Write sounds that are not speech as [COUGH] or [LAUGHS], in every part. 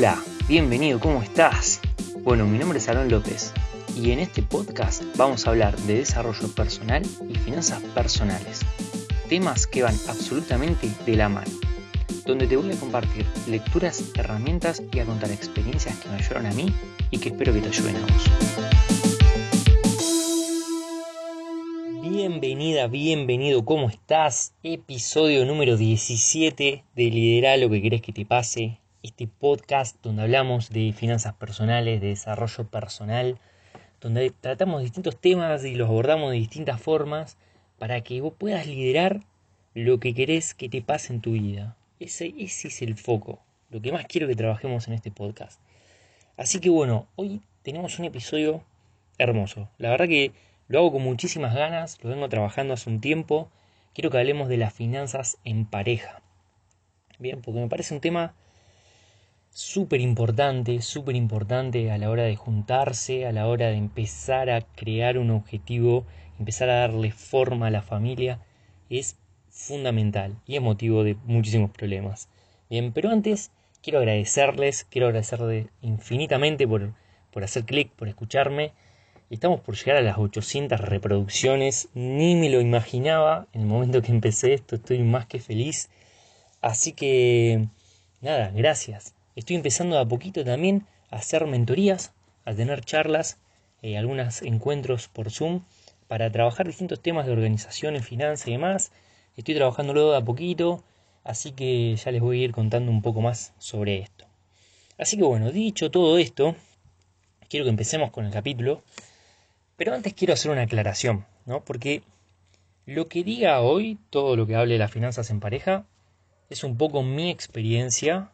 Hola, bienvenido, ¿cómo estás? Bueno, mi nombre es Aaron López y en este podcast vamos a hablar de desarrollo personal y finanzas personales, temas que van absolutamente de la mano, donde te voy a compartir lecturas, herramientas y a contar experiencias que me ayudaron a mí y que espero que te ayuden a vos. Bienvenida, bienvenido, ¿cómo estás? Episodio número 17 de Liderar lo que querés que te pase, este podcast donde hablamos de finanzas personales, de desarrollo personal, donde tratamos distintos temas y los abordamos de distintas formas para que vos puedas liderar lo que querés que te pase en tu vida. Ese, ese es el foco, lo que más quiero que trabajemos en este podcast. Así que bueno, hoy tenemos un episodio hermoso. La verdad que lo hago con muchísimas ganas, lo vengo trabajando hace un tiempo. Quiero que hablemos de las finanzas en pareja. Bien, porque me parece un tema súper importante, súper importante a la hora de juntarse, a la hora de empezar a crear un objetivo, empezar a darle forma a la familia, es fundamental y es motivo de muchísimos problemas. Bien, pero antes quiero agradecerles, quiero agradecerles infinitamente por, por hacer clic, por escucharme. Estamos por llegar a las 800 reproducciones, ni me lo imaginaba en el momento que empecé esto, estoy más que feliz. Así que, nada, gracias. Estoy empezando a poquito también a hacer mentorías, a tener charlas, eh, algunos encuentros por Zoom para trabajar distintos temas de organización, finanzas y demás. Estoy trabajándolo de a poquito, así que ya les voy a ir contando un poco más sobre esto. Así que bueno, dicho todo esto, quiero que empecemos con el capítulo, pero antes quiero hacer una aclaración, ¿no? Porque lo que diga hoy, todo lo que hable de las finanzas en pareja, es un poco mi experiencia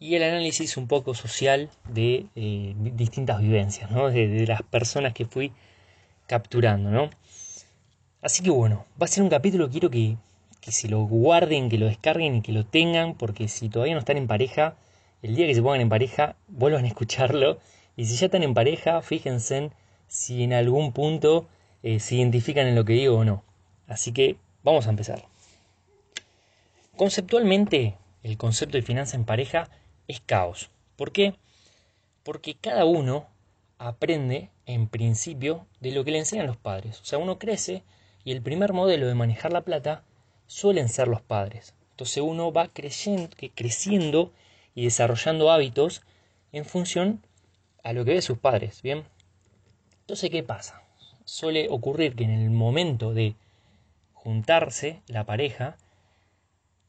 y el análisis un poco social de eh, distintas vivencias, ¿no? de, las personas que fui capturando. ¿no? Así que bueno, va a ser un capítulo quiero que, que se lo guarden, que lo descarguen y que lo tengan, porque si todavía no están en pareja, el día que se pongan en pareja, vuelvan a escucharlo. Y si ya están en pareja, fíjense si en algún punto eh, se identifican en lo que digo o no. Así que vamos a empezar. Conceptualmente, el concepto de finanza en pareja es caos. ¿Por qué? Porque cada uno aprende en principio de lo que le enseñan los padres. O sea, uno crece y el primer modelo de manejar la plata suelen ser los padres. Entonces uno va creciendo, creciendo y desarrollando hábitos en función a lo que ve sus padres. Bien. Entonces, ¿qué pasa? Suele ocurrir que en el momento de juntarse la pareja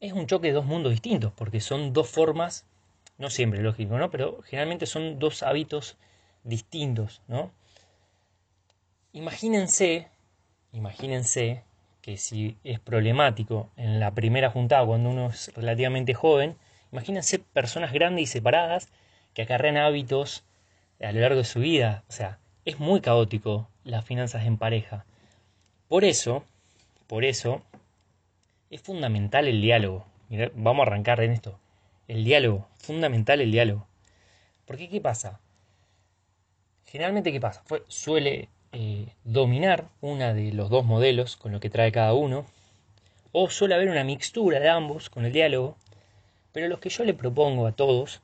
es un choque de dos mundos distintos, porque son dos formas no siempre, lógico, ¿no? Pero generalmente son dos hábitos distintos, ¿no? Imagínense, imagínense que si es problemático en la primera juntada cuando uno es relativamente joven, imagínense personas grandes y separadas que acarrean hábitos a lo largo de su vida. O sea, es muy caótico las finanzas en pareja. Por eso, por eso, es fundamental el diálogo. vamos a arrancar en esto. El diálogo, fundamental el diálogo. Porque ¿qué pasa? Generalmente, ¿qué pasa? suele eh, dominar una de los dos modelos con lo que trae cada uno, o suele haber una mixtura de ambos con el diálogo, pero lo que yo le propongo a todos,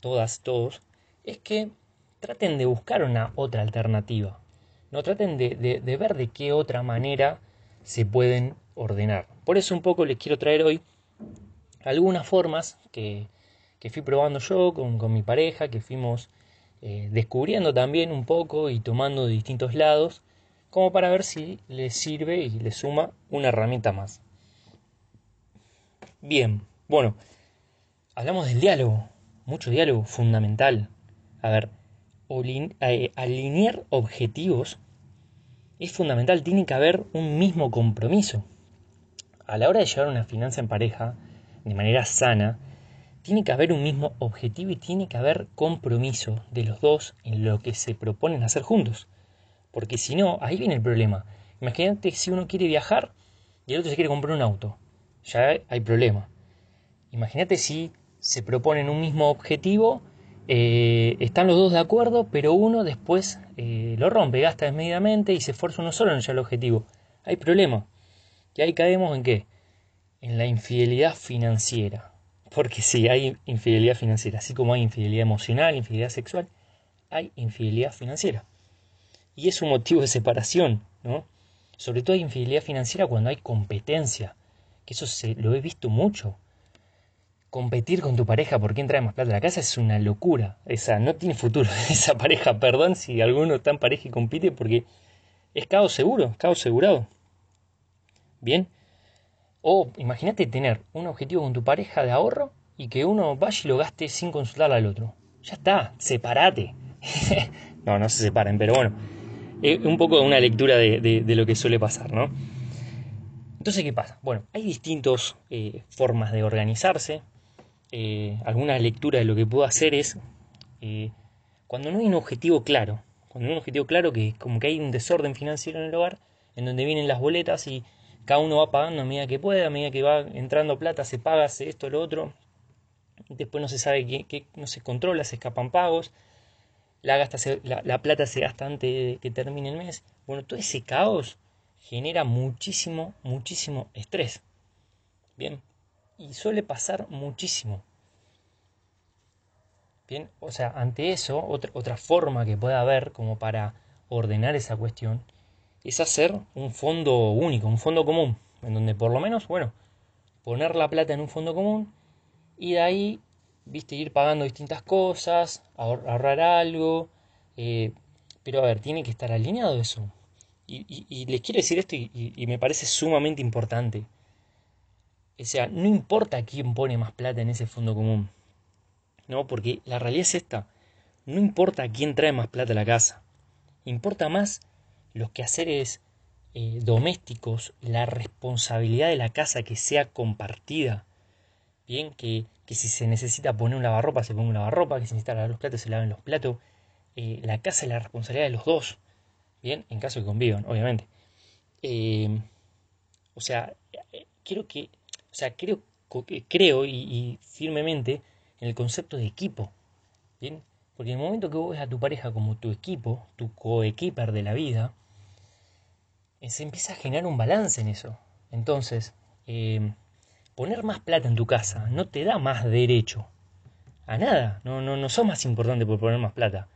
todas, todos, es que traten de buscar una otra alternativa. No traten de, de ver de qué otra manera se pueden ordenar. Por eso un poco les quiero traer hoy algunas formas que, fui probando yo con, mi pareja, que fuimos eh, descubriendo también un poco y tomando de distintos lados, como para ver si les sirve y les suma una herramienta más. Bien, bueno, hablamos del diálogo, mucho diálogo, fundamental. A ver, eh, alinear objetivos es fundamental, tiene que haber un mismo compromiso. A la hora de llevar una finanza en pareja, de manera sana, tiene que haber un mismo objetivo y tiene que haber compromiso de los dos en lo que se proponen hacer juntos. Porque si no, ahí viene el problema. Imagínate si uno quiere viajar y el otro se quiere comprar un auto. Ya hay problema. Imagínate si se proponen un mismo objetivo, eh, están los dos de acuerdo, pero uno después eh, lo rompe, gasta desmedidamente y se esfuerza uno solo en al objetivo. Hay problema. Y ahí caemos en qué? En la infidelidad financiera. Porque sí, hay infidelidad financiera, así como hay infidelidad emocional, infidelidad sexual, hay infidelidad financiera. Y es un motivo de separación, ¿no? Sobre todo hay infidelidad financiera cuando hay competencia, que eso se, lo he visto mucho. Competir con tu pareja por quién trae más plata a la casa es una locura. Esa no tiene futuro [LAUGHS] esa pareja. Perdón si alguno está en pareja y compite porque es caos seguro, caos asegurado. Bien. O imagínate tener un objetivo con tu pareja de ahorro y que uno vaya y lo gaste sin consultar al otro. Ya está, separate. [LAUGHS] no, no se separen, pero bueno, es un poco una lectura de, lo que suele pasar, ¿no? Entonces, ¿qué pasa? Bueno, hay distintas eh, formas de organizarse. Eh, alguna lectura de lo que puedo hacer es eh, cuando no hay un objetivo claro, cuando no hay un objetivo claro que como que hay un desorden financiero en el hogar, en donde vienen las boletas y cada uno va pagando a medida que puede, a medida que va entrando plata, se paga, esto, lo otro, después no se sabe qué, no se controla, se escapan pagos, la, gasta la, plata se gasta antes de que termine el mes. Bueno, todo ese caos genera muchísimo, muchísimo estrés. Bien, y suele pasar muchísimo. Bien, o sea, ante eso, otra, otra forma que puede haber como para ordenar esa cuestión es hacer un fondo único, un fondo común, en donde por lo menos, bueno, poner la plata en un fondo común y de ahí, viste, ir pagando distintas cosas, ahorrar algo, eh, pero a ver, tiene que estar alineado eso. Y, les quiero decir esto y, me parece sumamente importante. O sea, no importa quién pone más plata en ese fondo común. No, porque la realidad es esta. No importa quién trae más plata a la casa. Importa más los quehaceres eh, domésticos, la responsabilidad de la casa que sea compartida. Bien, que, que, si se necesita poner un lavarropa, se ponga un lavarropa, que si necesita lavar los platos, se laven los platos. Eh, la casa es la responsabilidad de los dos. Bien, en caso que convivan, obviamente. Eh, o sea, quiero que, o sea, creo, creo y, firmemente en el concepto de equipo. Bien, porque en el momento que vos ves a tu pareja como tu equipo, tu coequiper de la vida, eh, se empieza a generar un balance en eso. Entonces, eh, poner más plata en tu casa no te da más derecho a nada. No, no, no sos más importante por poner más plata.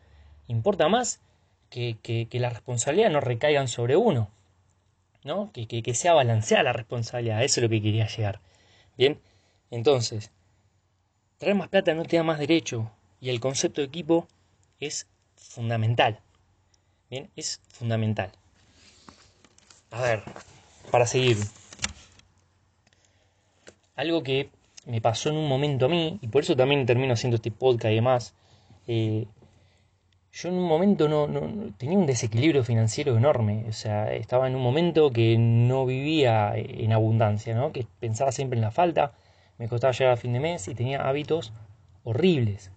Importa más que, que, la responsabilidad no recaigan sobre uno. ¿no? Que, que, sea balanceada la responsabilidad. Eso es lo que quería llegar. Bien, entonces, traer más plata no te da más derecho. Y el concepto de equipo es fundamental. Bien, es fundamental. A ver, para seguir. Algo que me pasó en un momento a mí, y por eso también termino haciendo este podcast y demás. Eh, yo en un momento no, no, tenía un desequilibrio financiero enorme. O sea, estaba en un momento que no vivía en abundancia, ¿no? Que pensaba siempre en la falta, me costaba llegar a fin de mes y tenía hábitos horribles.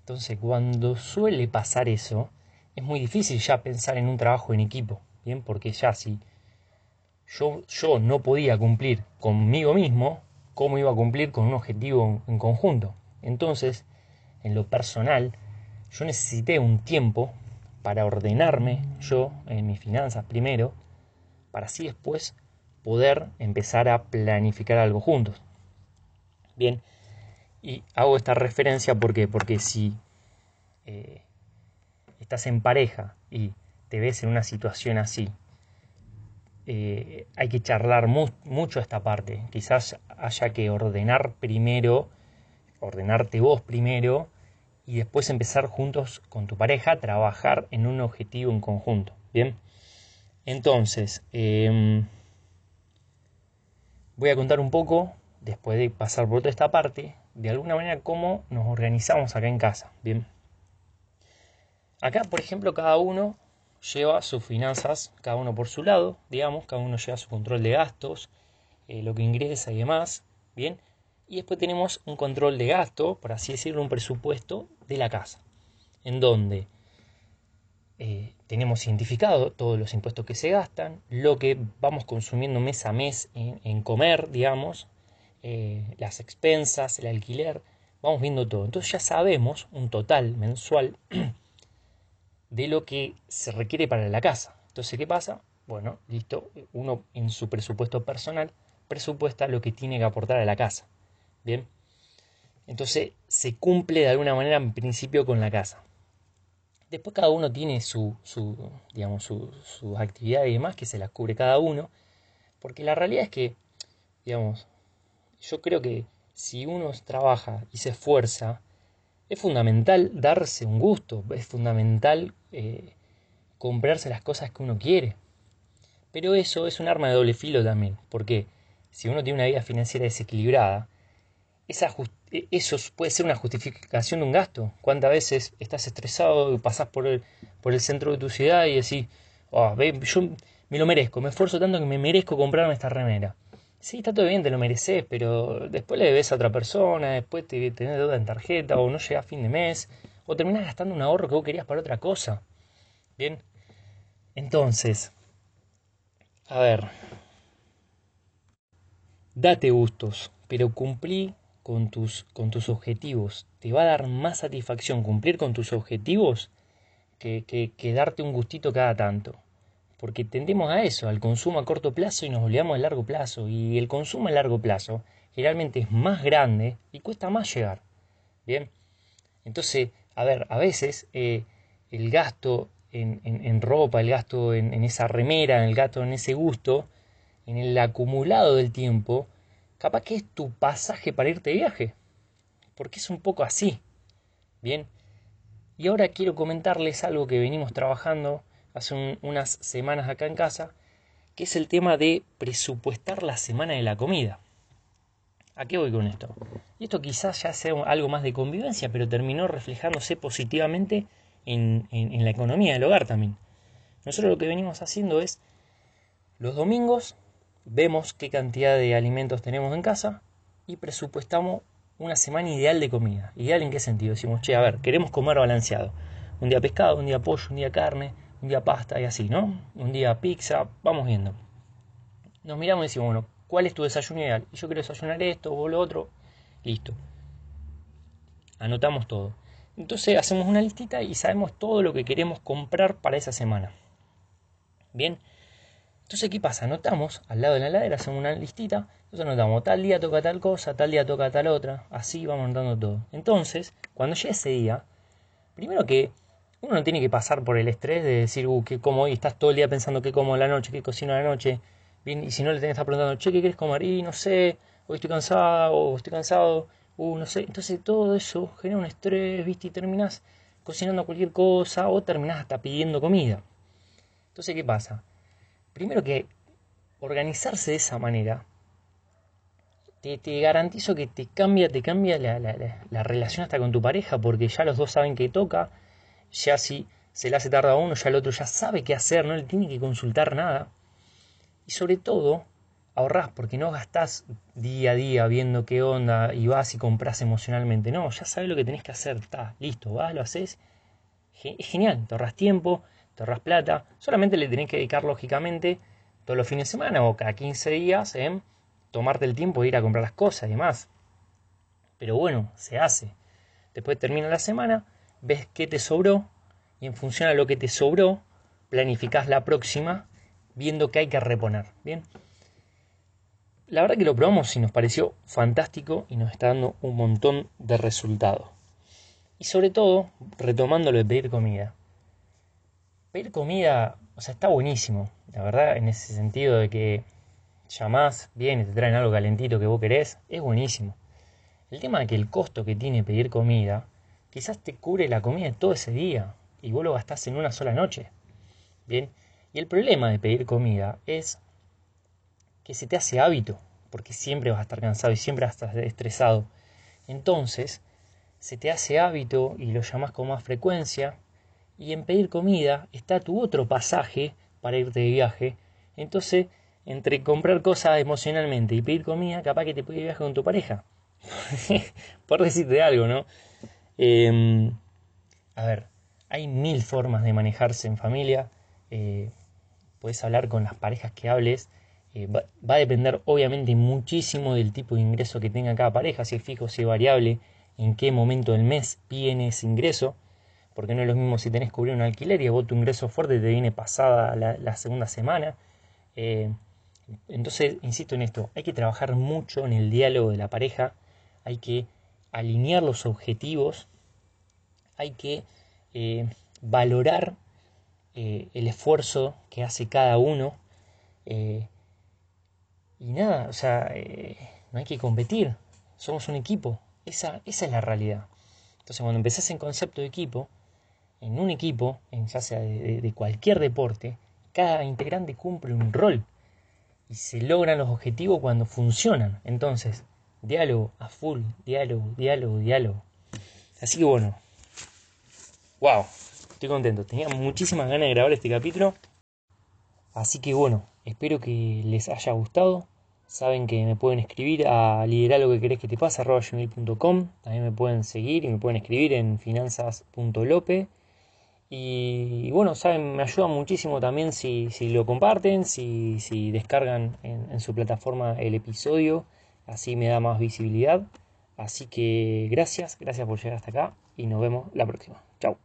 Entonces, cuando suele pasar eso, es muy difícil ya pensar en un trabajo en equipo, ¿bien? Porque ya si yo, no podía cumplir conmigo mismo, ¿cómo iba a cumplir con un objetivo en conjunto? Entonces, en lo personal, yo necesité un tiempo para ordenarme yo en mis finanzas primero, para así después poder empezar a planificar algo juntos. Bien, y hago esta referencia porque, porque si eh, estás en pareja y te ves en una situación así, eh, hay que charlar mucho esta parte. Quizás haya que ordenar primero, ordenarte vos primero y después empezar juntos con tu pareja a trabajar en un objetivo en conjunto. Bien, entonces em, voy a contar un poco, después de pasar por toda esta parte, de alguna manera cómo nos organizamos acá en casa. Bien, acá por ejemplo cada uno lleva sus finanzas, cada uno por su lado, digamos, cada uno lleva su control de gastos, eh, lo que ingresa y demás, ¿bien? Y después tenemos un control de gasto, por así decirlo, un presupuesto de la casa, en donde eh, tenemos identificado todos los impuestos que se gastan, lo que vamos consumiendo mes a mes en, comer, digamos, eh, las expensas, el alquiler, vamos viendo todo. Entonces ya sabemos un total mensual [CLEARS THROAT] de lo que se requiere para la casa. Entonces, ¿qué pasa? Bueno, listo, uno en su presupuesto personal presupuesta lo que tiene que aportar a la casa. Bien. Entonces se cumple de alguna manera en principio con la casa. Después cada uno tiene su, su digamos, sus actividades y demás que se las cubre cada uno. Porque la realidad es que, digamos, yo creo que si uno trabaja y se esfuerza, es fundamental darse un gusto, es fundamental eh, comprarse las cosas que uno quiere. Pero eso es un arma de doble filo también, porque si uno tiene una vida financiera desequilibrada, esa eso puede ser una justificación de un gasto. ¿Cuántas veces estás estresado y pasás por el, por el centro de tu ciudad y decís, oh, yo me lo merezco, me esfuerzo tanto que me merezco comprarme esta remera? Sí, está todo bien, te lo mereces, pero después le debes a otra persona, después te tenés deuda en tarjeta, o no llega a fin de mes, o terminás gastando un ahorro que vos querías para otra cosa. Bien, entonces, a ver, date gustos, pero cumplí con tus, con tus objetivos. Te va a dar más satisfacción cumplir con tus objetivos que, que, darte un gustito cada tanto. Porque tendemos a eso, al consumo a corto plazo y nos olvidamos del largo plazo. Y el consumo a largo plazo generalmente es más grande y cuesta más llegar. Bien, entonces, a ver, a veces eh, el gasto en, ropa, el gasto en, en esa remera, el gasto en ese gusto, en el acumulado del tiempo, capaz que es tu pasaje para irte de viaje. Porque es un poco así. Bien. Y ahora quiero comentarles algo que venimos trabajando hace unas semanas acá en casa, que es el tema de presupuestar la semana de la comida. ¿A qué voy con esto? Y esto quizás ya sea algo más de convivencia, pero terminó reflejándose positivamente en, en la economía del hogar también. Nosotros lo que venimos haciendo es los domingos vemos qué cantidad de alimentos tenemos en casa y presupuestamos una semana ideal de comida. ¿Ideal en qué sentido? Decimos, che, a ver, queremos comer balanceado. Un día pescado, un día pollo, un día carne, un día pasta y así, ¿no? Un día pizza, vamos viendo. Nos miramos y decimos, bueno, ¿cuál es tu desayuno ideal? Yo quiero desayunar esto o lo otro. Listo. Anotamos todo. Entonces hacemos una listita y sabemos todo lo que queremos comprar para esa semana. Bien, entonces, ¿qué pasa? Anotamos al lado de la heladera, hacemos una listita, entonces anotamos tal día toca tal cosa, tal día toca tal otra, así vamos anotando todo. Entonces, cuando llegue ese día, primero que uno no tiene que pasar por el estrés de decir, uh, ¿qué como hoy? Estás todo el día pensando qué como la noche, qué cocino la noche, bien, y si no le tenés que estar preguntando, che, ¿qué quieres comer? Y no sé, hoy estoy cansada, o estoy cansado, uh, no sé. Entonces todo eso genera un estrés, ¿viste? Y terminás cocinando cualquier cosa, o terminás hasta pidiendo comida. Entonces, ¿qué pasa? primero que organizarse de esa manera, te, garantizo que te cambia, te cambia la, relación hasta con tu pareja, porque ya los dos saben que toca, ya si se le hace tarde a uno, ya el otro ya sabe qué hacer, no le tiene que consultar nada. Y sobre todo, ahorrás porque no gastás día a día viendo qué onda y vas y compras emocionalmente. No, ya sabes lo que tenés que hacer, está, listo, vas, lo haces. Es genial, te ahorras tiempo, te ahorras plata, solamente le tenés que dedicar lógicamente todos los fines de semana o cada 15 días en tomarte el tiempo de ir a comprar las cosas y demás. Pero bueno, se hace. Después termina la semana, ves qué te sobró y en función a lo que te sobró, planificás la próxima viendo qué hay que reponer. Bien. La verdad que lo probamos y nos pareció fantástico y nos está dando un montón de resultados. Y sobre todo, retomando lo de pedir comida pedir comida, o sea, está buenísimo, la verdad, en ese sentido de que llamás, y te traen algo calentito que vos querés, es buenísimo. El tema es que el costo que tiene pedir comida, quizás te cubre la comida todo ese día y vos lo gastás en una sola noche. Bien, y el problema de pedir comida es que se te hace hábito, porque siempre vas a estar cansado y siempre vas a estar estresado. Entonces, se te hace hábito y lo llamas con más frecuencia y en pedir comida está tu otro pasaje para irte de viaje. Entonces, entre comprar cosas emocionalmente y pedir comida, capaz que te puedes viajar con tu pareja. [LAUGHS] Por decirte algo, ¿no? Em, a ver, hay mil formas de manejarse en familia. Eh, puedes hablar con las parejas que hables. Eh, va, a depender obviamente muchísimo del tipo de ingreso que tenga cada pareja, si es fijo, si es variable, en qué momento del mes viene ese ingreso porque no es lo mismo si tenés que cubrir un alquiler y vos tu ingreso fuerte te viene pasada la, segunda semana. Eh, entonces, insisto en esto, hay que trabajar mucho en el diálogo de la pareja, hay que alinear los objetivos, hay que eh, valorar eh, el esfuerzo que hace cada uno. y nada, o sea, no hay que competir, somos un equipo, esa, esa es la realidad. Entonces cuando empezás en concepto de equipo, en un equipo, en ya sea de, cualquier deporte, cada integrante cumple un rol y se logran los objetivos cuando funcionan. Entonces, diálogo a full, diálogo, diálogo, diálogo. Así que bueno, wow, estoy contento. Tenía muchísimas ganas de grabar este capítulo. Así que bueno, espero que les haya gustado. Saben que me pueden escribir a liderar que querés que te pase gmail.com. También me pueden seguir y me pueden escribir en finanzas.lope. Y, bueno, saben, me ayuda muchísimo también si, lo comparten, si, descargan en su plataforma el episodio. Así me da más visibilidad. Así que gracias, gracias por llegar hasta acá y nos vemos la próxima. Chao.